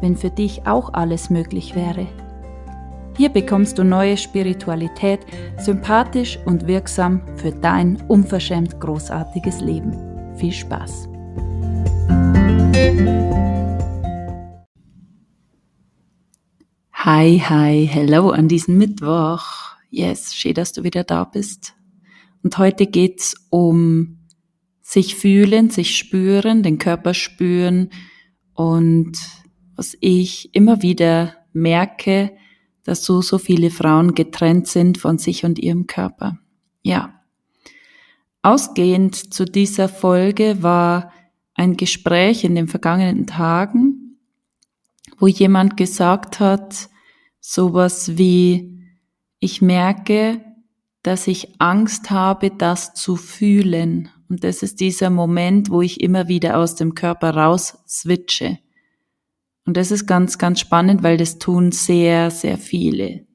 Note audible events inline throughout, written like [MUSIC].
wenn für dich auch alles möglich wäre? Hier bekommst du neue Spiritualität, sympathisch und wirksam für dein unverschämt großartiges Leben. Viel Spaß! Hi, hi, hello an diesem Mittwoch. Yes, schön, dass du wieder da bist. Und heute geht's um sich fühlen, sich spüren, den Körper spüren und was ich immer wieder merke, dass so, so viele Frauen getrennt sind von sich und ihrem Körper. Ja. Ausgehend zu dieser Folge war ein Gespräch in den vergangenen Tagen, wo jemand gesagt hat, sowas wie, ich merke, dass ich Angst habe, das zu fühlen. Und das ist dieser Moment, wo ich immer wieder aus dem Körper raus switche. Und das ist ganz, ganz spannend, weil das tun sehr, sehr viele.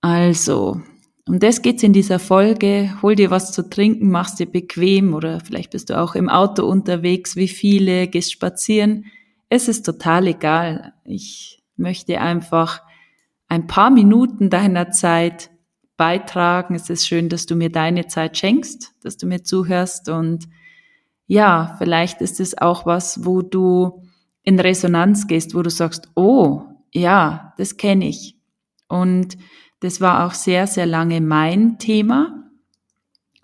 Also, um das geht's in dieser Folge. Hol dir was zu trinken, mach's dir bequem oder vielleicht bist du auch im Auto unterwegs, wie viele, gehst spazieren. Es ist total egal. Ich möchte einfach ein paar Minuten deiner Zeit beitragen. Es ist schön, dass du mir deine Zeit schenkst, dass du mir zuhörst und ja, vielleicht ist es auch was, wo du in Resonanz gehst, wo du sagst, oh, ja, das kenne ich. Und das war auch sehr, sehr lange mein Thema,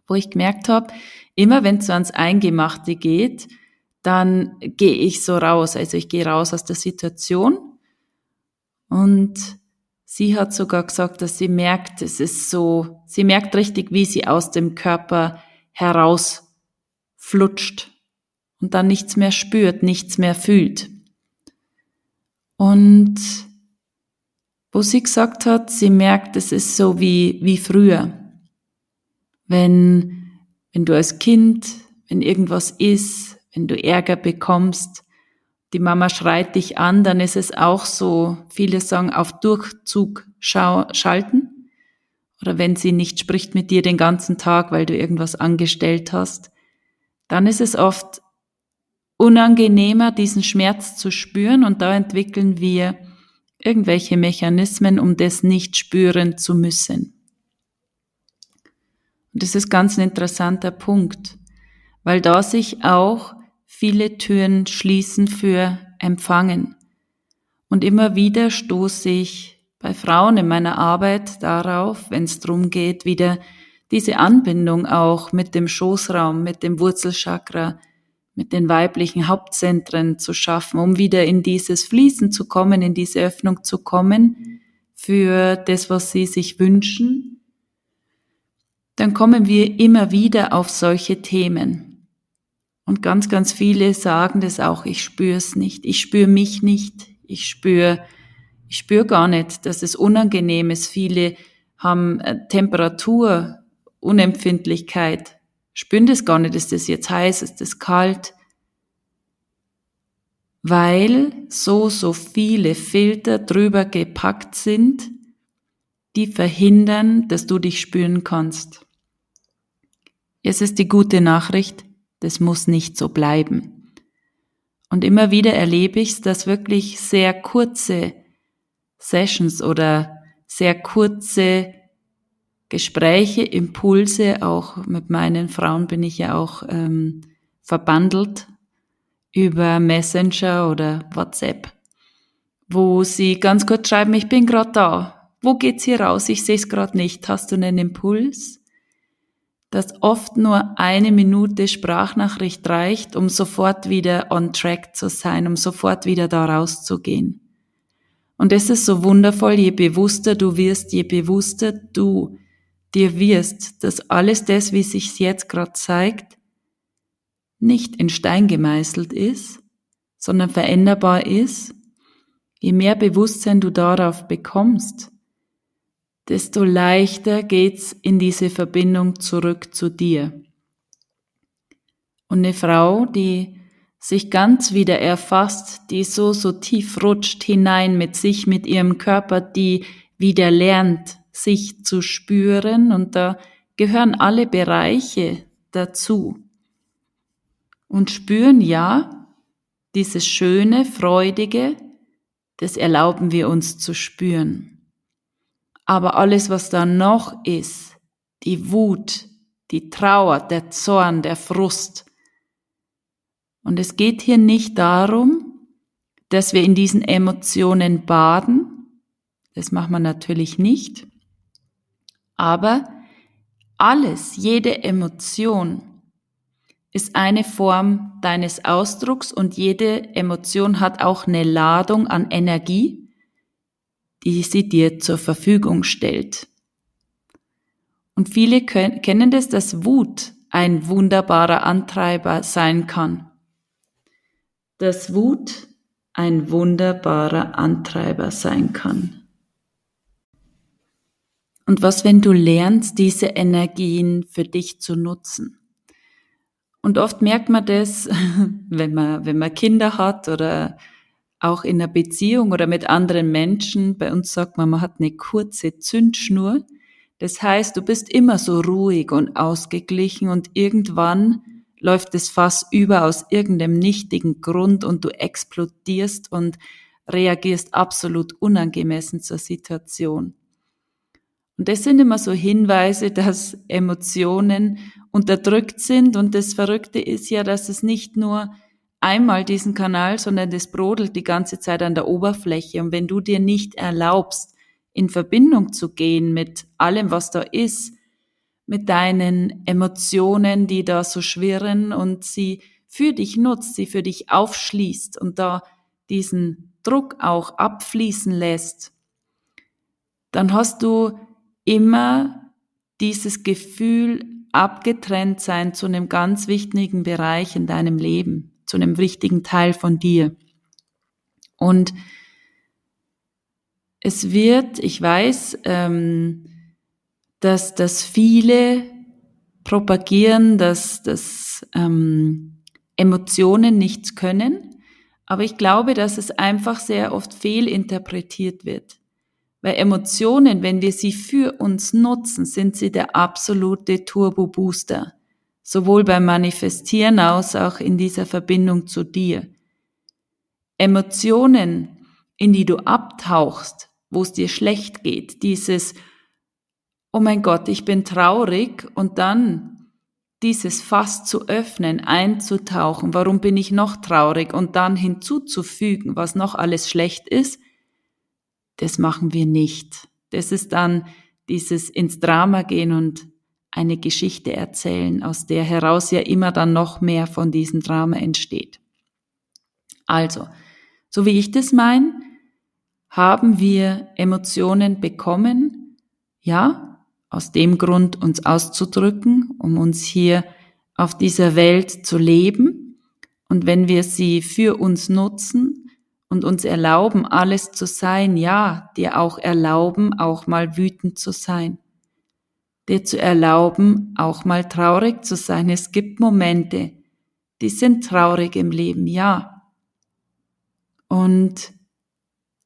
wo ich gemerkt habe, immer wenn es so ans Eingemachte geht, dann gehe ich so raus. Also ich gehe raus aus der Situation. Und sie hat sogar gesagt, dass sie merkt, es ist so, sie merkt richtig, wie sie aus dem Körper herausflutscht und dann nichts mehr spürt, nichts mehr fühlt. Und wo sie gesagt hat, sie merkt, es ist so wie, wie früher. Wenn, wenn du als Kind, wenn irgendwas ist, wenn du Ärger bekommst, die Mama schreit dich an, dann ist es auch so, viele sagen, auf Durchzug schalten. Oder wenn sie nicht spricht mit dir den ganzen Tag, weil du irgendwas angestellt hast, dann ist es oft unangenehmer, diesen Schmerz zu spüren und da entwickeln wir irgendwelche Mechanismen, um das nicht spüren zu müssen. Und das ist ganz ein interessanter Punkt, weil da sich auch viele Türen schließen für Empfangen. Und immer wieder stoße ich bei Frauen in meiner Arbeit darauf, wenn es darum geht, wieder diese Anbindung auch mit dem Schoßraum, mit dem Wurzelchakra, mit den weiblichen Hauptzentren zu schaffen, um wieder in dieses Fließen zu kommen, in diese Öffnung zu kommen für das, was sie sich wünschen, dann kommen wir immer wieder auf solche Themen. Und ganz, ganz viele sagen das auch, ich spüre es nicht, ich spüre mich nicht, ich spüre, ich spüre gar nicht, dass es unangenehm ist. Viele haben äh, Temperatur, Unempfindlichkeit, spüren das gar nicht, ist das jetzt heiß, ist das kalt, weil so, so viele Filter drüber gepackt sind, die verhindern, dass du dich spüren kannst. Es ist die gute Nachricht, das muss nicht so bleiben. Und immer wieder erlebe ich es, dass wirklich sehr kurze Sessions oder sehr kurze Gespräche, Impulse, auch mit meinen Frauen bin ich ja auch ähm, verbandelt über Messenger oder WhatsApp, wo sie ganz kurz schreiben, ich bin gerade da. Wo geht's hier raus? Ich sehe es gerade nicht. Hast du einen Impuls? Dass oft nur eine Minute Sprachnachricht reicht, um sofort wieder on track zu sein, um sofort wieder da rauszugehen. Und es ist so wundervoll, je bewusster du wirst, je bewusster du dir wirst, dass alles das, wie sich's jetzt gerade zeigt, nicht in Stein gemeißelt ist, sondern veränderbar ist, je mehr Bewusstsein du darauf bekommst, desto leichter geht's in diese Verbindung zurück zu dir. Und eine Frau, die sich ganz wieder erfasst, die so, so tief rutscht hinein mit sich, mit ihrem Körper, die wieder lernt, sich zu spüren und da gehören alle Bereiche dazu. Und spüren ja, dieses schöne, freudige, das erlauben wir uns zu spüren. Aber alles, was da noch ist, die Wut, die Trauer, der Zorn, der Frust. Und es geht hier nicht darum, dass wir in diesen Emotionen baden. Das macht man natürlich nicht. Aber alles, jede Emotion ist eine Form deines Ausdrucks und jede Emotion hat auch eine Ladung an Energie, die sie dir zur Verfügung stellt. Und viele können, kennen das, dass Wut ein wunderbarer Antreiber sein kann. Dass Wut ein wunderbarer Antreiber sein kann. Und was, wenn du lernst, diese Energien für dich zu nutzen? Und oft merkt man das, [LAUGHS] wenn man, wenn man Kinder hat oder auch in einer Beziehung oder mit anderen Menschen. Bei uns sagt man, man hat eine kurze Zündschnur. Das heißt, du bist immer so ruhig und ausgeglichen und irgendwann läuft das Fass über aus irgendeinem nichtigen Grund und du explodierst und reagierst absolut unangemessen zur Situation. Und das sind immer so Hinweise, dass Emotionen unterdrückt sind. Und das Verrückte ist ja, dass es nicht nur einmal diesen Kanal, sondern das brodelt die ganze Zeit an der Oberfläche. Und wenn du dir nicht erlaubst, in Verbindung zu gehen mit allem, was da ist, mit deinen Emotionen, die da so schwirren und sie für dich nutzt, sie für dich aufschließt und da diesen Druck auch abfließen lässt, dann hast du immer dieses Gefühl abgetrennt sein zu einem ganz wichtigen Bereich in deinem Leben, zu einem wichtigen Teil von dir. Und es wird, ich weiß, ähm, dass, dass viele propagieren, dass, dass ähm, Emotionen nichts können, aber ich glaube, dass es einfach sehr oft fehlinterpretiert wird. Weil Emotionen, wenn wir sie für uns nutzen, sind sie der absolute Turbo-Booster. Sowohl beim Manifestieren als auch in dieser Verbindung zu dir. Emotionen, in die du abtauchst, wo es dir schlecht geht, dieses, oh mein Gott, ich bin traurig und dann dieses Fass zu öffnen, einzutauchen, warum bin ich noch traurig und dann hinzuzufügen, was noch alles schlecht ist, das machen wir nicht. Das ist dann dieses ins Drama gehen und eine Geschichte erzählen, aus der heraus ja immer dann noch mehr von diesem Drama entsteht. Also, so wie ich das meine, haben wir Emotionen bekommen, ja, aus dem Grund uns auszudrücken, um uns hier auf dieser Welt zu leben. Und wenn wir sie für uns nutzen, und uns erlauben, alles zu sein, ja, dir auch erlauben, auch mal wütend zu sein, dir zu erlauben, auch mal traurig zu sein. Es gibt Momente, die sind traurig im Leben, ja. Und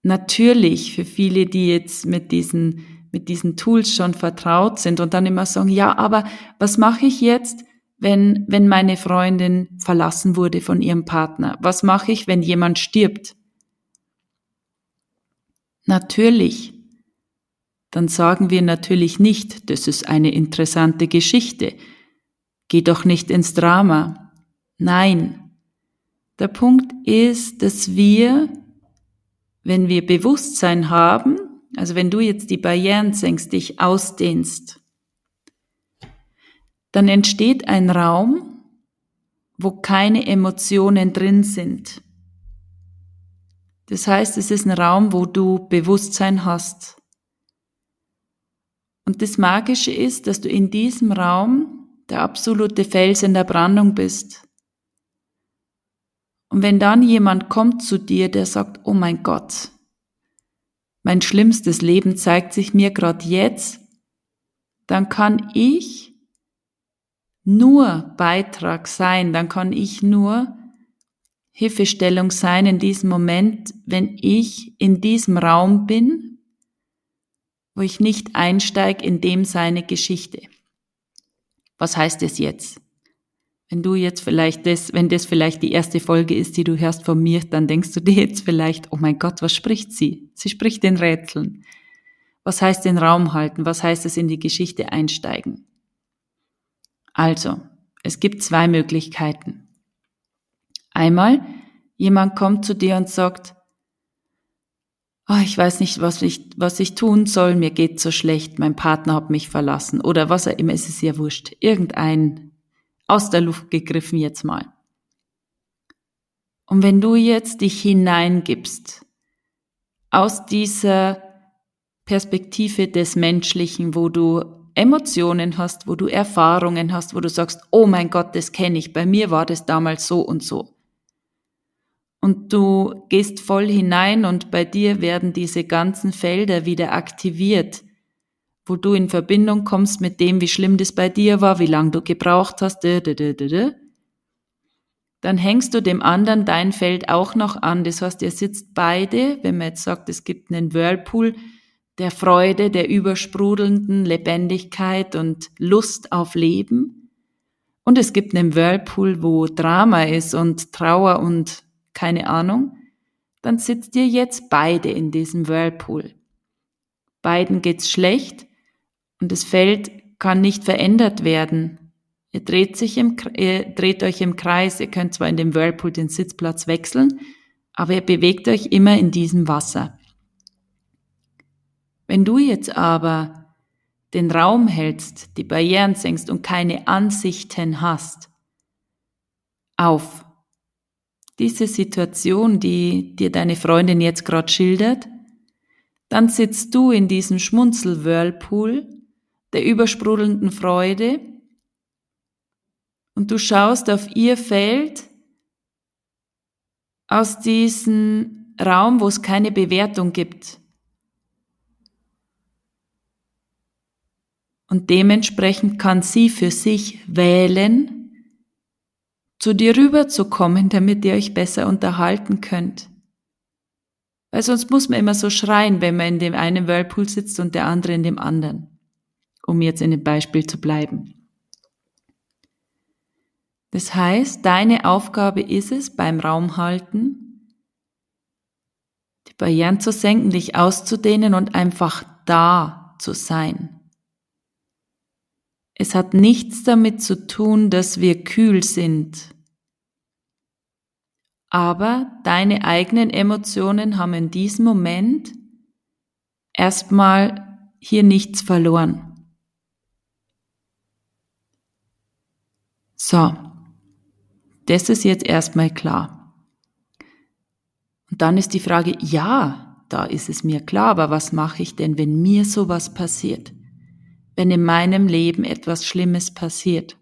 natürlich für viele, die jetzt mit diesen, mit diesen Tools schon vertraut sind und dann immer sagen, ja, aber was mache ich jetzt, wenn, wenn meine Freundin verlassen wurde von ihrem Partner? Was mache ich, wenn jemand stirbt? Natürlich. Dann sagen wir natürlich nicht, das ist eine interessante Geschichte. Geh doch nicht ins Drama. Nein. Der Punkt ist, dass wir, wenn wir Bewusstsein haben, also wenn du jetzt die Barrieren senkst, dich ausdehnst, dann entsteht ein Raum, wo keine Emotionen drin sind. Das heißt, es ist ein Raum, wo du Bewusstsein hast. Und das Magische ist, dass du in diesem Raum der absolute Fels in der Brandung bist. Und wenn dann jemand kommt zu dir, der sagt, oh mein Gott, mein schlimmstes Leben zeigt sich mir gerade jetzt, dann kann ich nur Beitrag sein, dann kann ich nur Hilfestellung sein in diesem Moment, wenn ich in diesem Raum bin, wo ich nicht einsteige in dem seine Geschichte. Was heißt es jetzt? Wenn du jetzt vielleicht das, wenn das vielleicht die erste Folge ist, die du hörst von mir, dann denkst du dir jetzt vielleicht, oh mein Gott, was spricht sie? Sie spricht in Rätseln. Was heißt den Raum halten? Was heißt es in die Geschichte einsteigen? Also, es gibt zwei Möglichkeiten. Einmal, jemand kommt zu dir und sagt, oh, ich weiß nicht, was ich, was ich tun soll, mir geht so schlecht, mein Partner hat mich verlassen oder was er immer, es ist ja wurscht. Irgendein aus der Luft gegriffen jetzt mal. Und wenn du jetzt dich hineingibst aus dieser Perspektive des Menschlichen, wo du Emotionen hast, wo du Erfahrungen hast, wo du sagst, oh mein Gott, das kenne ich, bei mir war das damals so und so. Und du gehst voll hinein und bei dir werden diese ganzen Felder wieder aktiviert, wo du in Verbindung kommst mit dem, wie schlimm das bei dir war, wie lange du gebraucht hast, dann hängst du dem anderen dein Feld auch noch an. Das heißt, ihr sitzt beide, wenn man jetzt sagt, es gibt einen Whirlpool der Freude, der übersprudelnden Lebendigkeit und Lust auf Leben. Und es gibt einen Whirlpool, wo Drama ist und Trauer und keine Ahnung. Dann sitzt ihr jetzt beide in diesem Whirlpool. Beiden geht's schlecht und das Feld kann nicht verändert werden. Ihr dreht, sich im, ihr dreht euch im Kreis, ihr könnt zwar in dem Whirlpool den Sitzplatz wechseln, aber ihr bewegt euch immer in diesem Wasser. Wenn du jetzt aber den Raum hältst, die Barrieren senkst und keine Ansichten hast auf diese Situation, die dir deine Freundin jetzt gerade schildert, dann sitzt du in diesem Schmunzel-Whirlpool der übersprudelnden Freude und du schaust auf ihr Feld aus diesem Raum, wo es keine Bewertung gibt. Und dementsprechend kann sie für sich wählen, zu dir rüberzukommen, damit ihr euch besser unterhalten könnt. Weil sonst muss man immer so schreien, wenn man in dem einen Whirlpool sitzt und der andere in dem anderen um jetzt in dem Beispiel zu bleiben. Das heißt, deine Aufgabe ist es beim Raumhalten, die Barrieren zu senken, dich auszudehnen und einfach da zu sein. Es hat nichts damit zu tun, dass wir kühl sind. Aber deine eigenen Emotionen haben in diesem Moment erstmal hier nichts verloren. So, das ist jetzt erstmal klar. Und dann ist die Frage, ja, da ist es mir klar, aber was mache ich denn, wenn mir sowas passiert? Wenn in meinem Leben etwas Schlimmes passiert?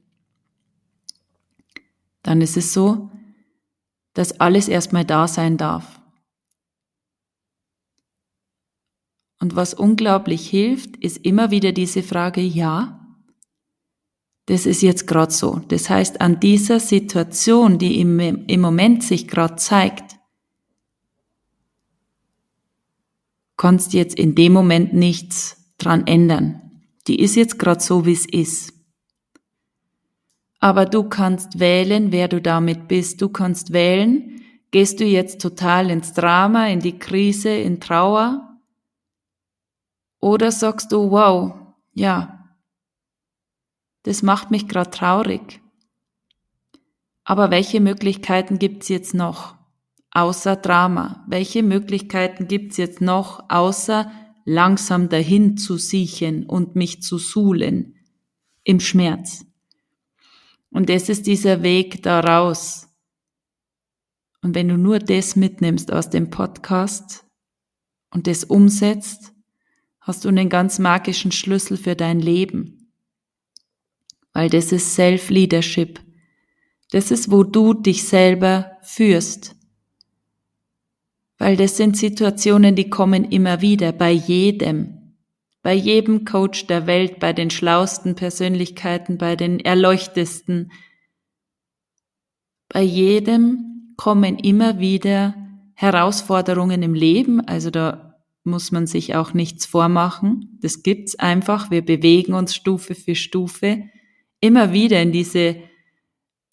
Dann ist es so, dass alles erstmal da sein darf. Und was unglaublich hilft, ist immer wieder diese Frage, ja, das ist jetzt gerade so. Das heißt, an dieser Situation, die im, im Moment sich gerade zeigt, kannst jetzt in dem Moment nichts dran ändern. Die ist jetzt gerade so, wie es ist. Aber du kannst wählen, wer du damit bist. Du kannst wählen, gehst du jetzt total ins Drama, in die Krise, in Trauer? Oder sagst du, wow, ja, das macht mich gerade traurig. Aber welche Möglichkeiten gibt's jetzt noch? Außer Drama. Welche Möglichkeiten gibt's jetzt noch, außer langsam dahin zu siechen und mich zu suhlen im Schmerz? Und das ist dieser Weg daraus. Und wenn du nur das mitnimmst aus dem Podcast und das umsetzt, hast du einen ganz magischen Schlüssel für dein Leben weil das ist Self-Leadership. Das ist, wo du dich selber führst. Weil das sind Situationen, die kommen immer wieder, bei jedem. Bei jedem Coach der Welt, bei den schlausten Persönlichkeiten, bei den erleuchtesten. Bei jedem kommen immer wieder Herausforderungen im Leben, also da muss man sich auch nichts vormachen. Das gibt's einfach. Wir bewegen uns Stufe für Stufe immer wieder in diese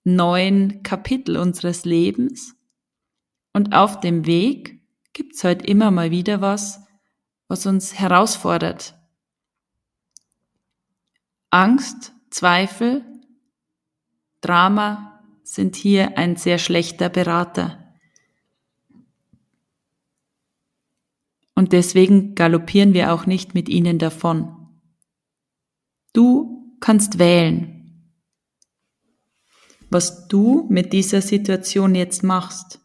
neuen Kapitel unseres Lebens. Und auf dem Weg gibt's halt immer mal wieder was, was uns herausfordert. Angst, Zweifel, Drama sind hier ein sehr schlechter Berater. Und deswegen galoppieren wir auch nicht mit ihnen davon. Du kannst wählen, was du mit dieser Situation jetzt machst.